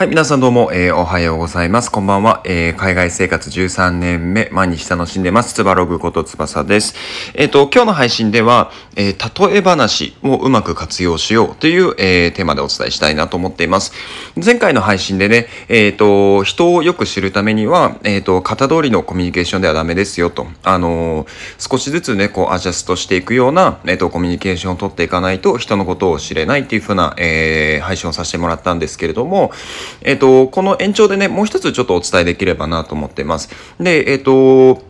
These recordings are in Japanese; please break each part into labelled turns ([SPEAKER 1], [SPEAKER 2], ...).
[SPEAKER 1] はい、皆さんどうも、えー、おはようございます。こんばんは。えー、海外生活13年目、毎日楽しんでます。つばログことつばさです。えっ、ー、と、今日の配信では、えー、例え話をうまく活用しようという、えー、テーマでお伝えしたいなと思っています。前回の配信でね、えっ、と、人をよく知るためには、えっ、と、型通りのコミュニケーションではダメですよと。あの少しずつね、こう、アジャストしていくような、えっ、と、コミュニケーションを取っていかないと、人のことを知れないっていうふうな、え配信をさせてもらったんですけれども、えっ、と、この延長でね、もう一つちょっとお伝えできればなと思ってます。で、えっ、と、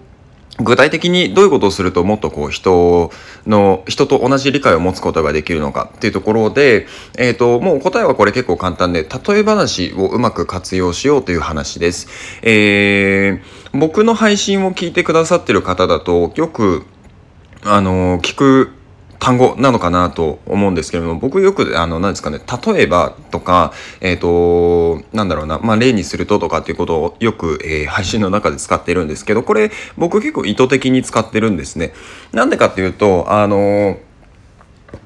[SPEAKER 1] 具体的にどういうことをするともっとこう人の、人と同じ理解を持つことができるのかっていうところで、えっ、ー、と、もう答えはこれ結構簡単で、例え話をうまく活用しようという話です。えー、僕の配信を聞いてくださってる方だと、よく、あの、聞く単語なのかなと思うんですけれども、僕よく、あの、何ですかね、例えばとか、えっ、ー、と、なんだろうな、まあ、例にするととかっていうことをよく、えー、配信の中で使ってるんですけど、これ、僕結構意図的に使ってるんですね。なんでかっていうと、あの、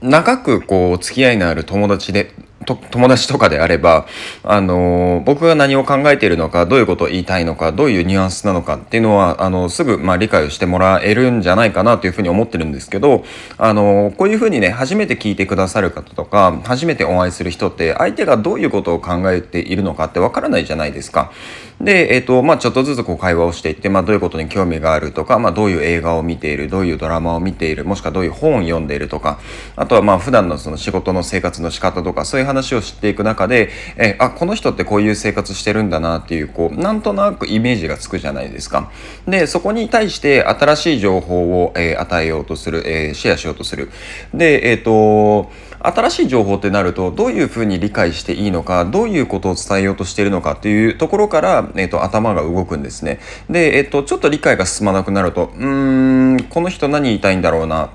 [SPEAKER 1] 長くこう、付き合いのある友達で、と友達とかであれば、あの僕が何を考えているのか、どういうことを言いたいのか、どういうニュアンスなのかっていうのは、あのすぐ、まあ、理解をしてもらえるんじゃないかなというふうに思ってるんですけど、あのこういうふうにね、初めて聞いてくださる方とか、初めてお会いする人って、相手がどういうことを考えているのかってわからないじゃないですか。で、えっ、と、まあ、ちょっとずつこう会話をしていって、まあ、どういうことに興味があるとか、まあ、どういう映画を見ている、どういうドラマを見ている、もしくはどういう本を読んでいるとか、あとはまあ、普段のその仕事の生活の仕方とか、そういう話を知っていく中で、えあ、この人ってこういう生活してるんだなっていう、こう、なんとなくイメージがつくじゃないですか。で、そこに対して新しい情報を、えー、与えようとする、えー、シェアしようとする。で、えっ、ー、と、新しい情報ってなるとどういうふうに理解していいのかどういうことを伝えようとしているのかっていうところから、えーと、頭が動くんですね。で、えーと、ちょっと理解が進まなくなるとうーんこの人何言いたいんだろうな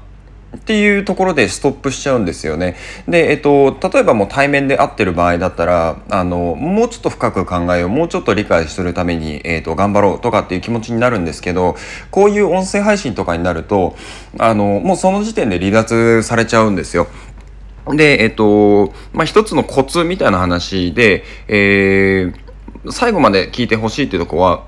[SPEAKER 1] っていうところでストップしちゃうんですよね。で、えっと、例えばもう対面で会ってる場合だったら、あの、もうちょっと深く考えよう、もうちょっと理解するために、えっと、頑張ろうとかっていう気持ちになるんですけど、こういう音声配信とかになると、あの、もうその時点で離脱されちゃうんですよ。で、えっと、まあ、一つのコツみたいな話で、えー、最後まで聞いてほしいっていうとこは、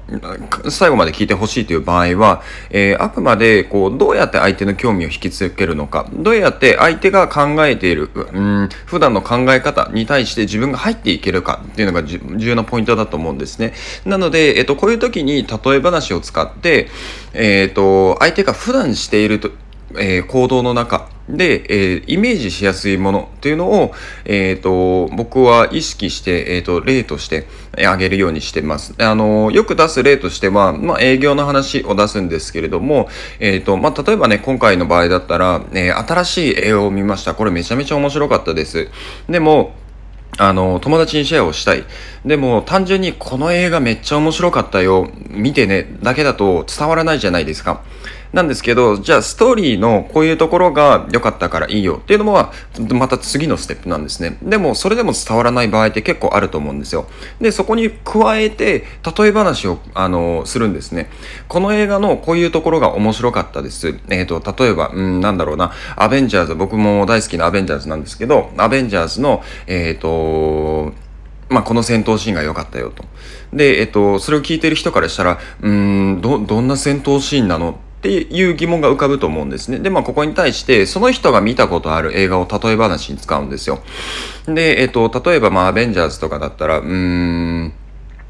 [SPEAKER 1] 最後まで聞いてほしいという場合は、えー、あくまで、こう、どうやって相手の興味を引きつけるのか、どうやって相手が考えている、うん、普段の考え方に対して自分が入っていけるかっていうのが重要なポイントだと思うんですね。なので、えっと、こういう時に例え話を使って、えっと、相手が普段していると、え、行動の中で、えー、イメージしやすいものっていうのを、えーと、僕は意識して、えーと、例としてあげるようにしてます。あのよく出す例としては、まあ、営業の話を出すんですけれども、えーとまあ、例えばね今回の場合だったら、え、新しい映画を見ましたこれめちゃめちゃ面白かったですでもあの、友達にシェアをしたい。でも、単純にこの映画めっちゃ面白かったよ。見てね。だけだと伝わらないじゃないですか。なんですけど、じゃあストーリーのこういうところが良かったからいいよっていうのは、また次のステップなんですね。でも、それでも伝わらない場合って結構あると思うんですよ。で、そこに加えて、例え話を、あの、するんですね。この映画のこういうところが面白かったです。えっ、ー、と、例えば、うん、なんだろうな、アベンジャーズ、僕も大好きなアベンジャーズなんですけど、アベンジャーズの、えっ、ー、と、まあ、この戦闘シーンが良かったよと。で、えっと、それを聞いてる人からしたら、うん、ど、どんな戦闘シーンなのっていう疑問が浮かぶと思うんですね。で、まあ、ここに対して、その人が見たことある映画を例え話に使うんですよ。で、えっと、例えば、まあ、アベンジャーズとかだったら、うーん、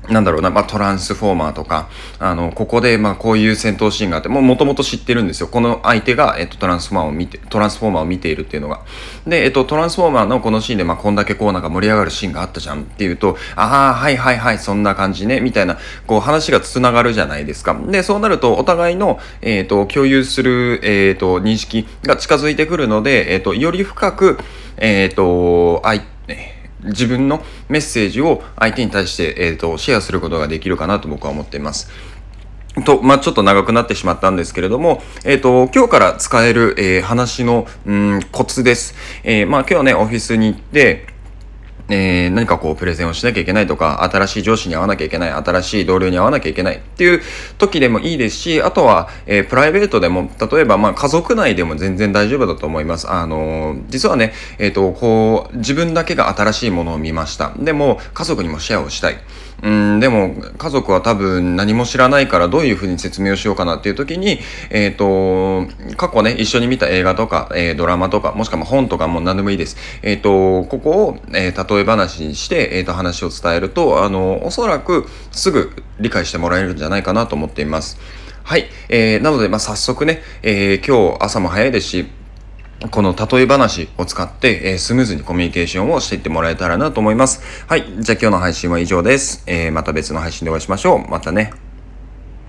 [SPEAKER 1] なんだろうな、まあ、トランスフォーマーとか、あの、ここで、まあ、こういう戦闘シーンがあって、もう元々知ってるんですよ。この相手が、えっと、トランスフォーマーを見て、トランスフォーマーを見ているっていうのが。で、えっと、トランスフォーマーのこのシーンで、まあ、こんだけこうなんか盛り上がるシーンがあったじゃんっていうと、ああ、はいはいはい、そんな感じね、みたいな、こう話が繋がるじゃないですか。で、そうなると、お互いの、えっと、共有する、えっと、認識が近づいてくるので、えっと、より深く、えっと、相手、自分のメッセージを相手に対して、えーと、シェアすることができるかなと僕は思っています。と、まあ、ちょっと長くなってしまったんですけれども、えっ、ー、と、今日から使える、えー、話の、うん、コツです。えー、まあ、今日ね、オフィスに行って、えー、何かこうプレゼンをしなきゃいけないとか、新しい上司に会わなきゃいけない、新しい同僚に会わなきゃいけないっていう時でもいいですし、あとは、えー、プライベートでも、例えばまあ家族内でも全然大丈夫だと思います。あのー、実はね、えっ、と、こう、自分だけが新しいものを見ました。でも、家族にもシェアをしたい。うん、でも、家族は多分何も知らないからどういうふうに説明をしようかなっていう時に、えっ、と、過去ね、一緒に見た映画とか、えドラマとか、もしくは本とかも何でもいいです。えっ、と、ここを、え例え話にして、えっ、と、話を伝えると、あの、おそらくすぐ理解してもらえるんじゃないかなと思っています。はい。えー、なので、まあ、早速ね、えー、今日朝も早いですし、この例え話を使って、えー、スムーズにコミュニケーションをしていってもらえたらなと思います。はい。じゃあ今日の配信は以上です。えー、また別の配信でお会いしましょう。またね。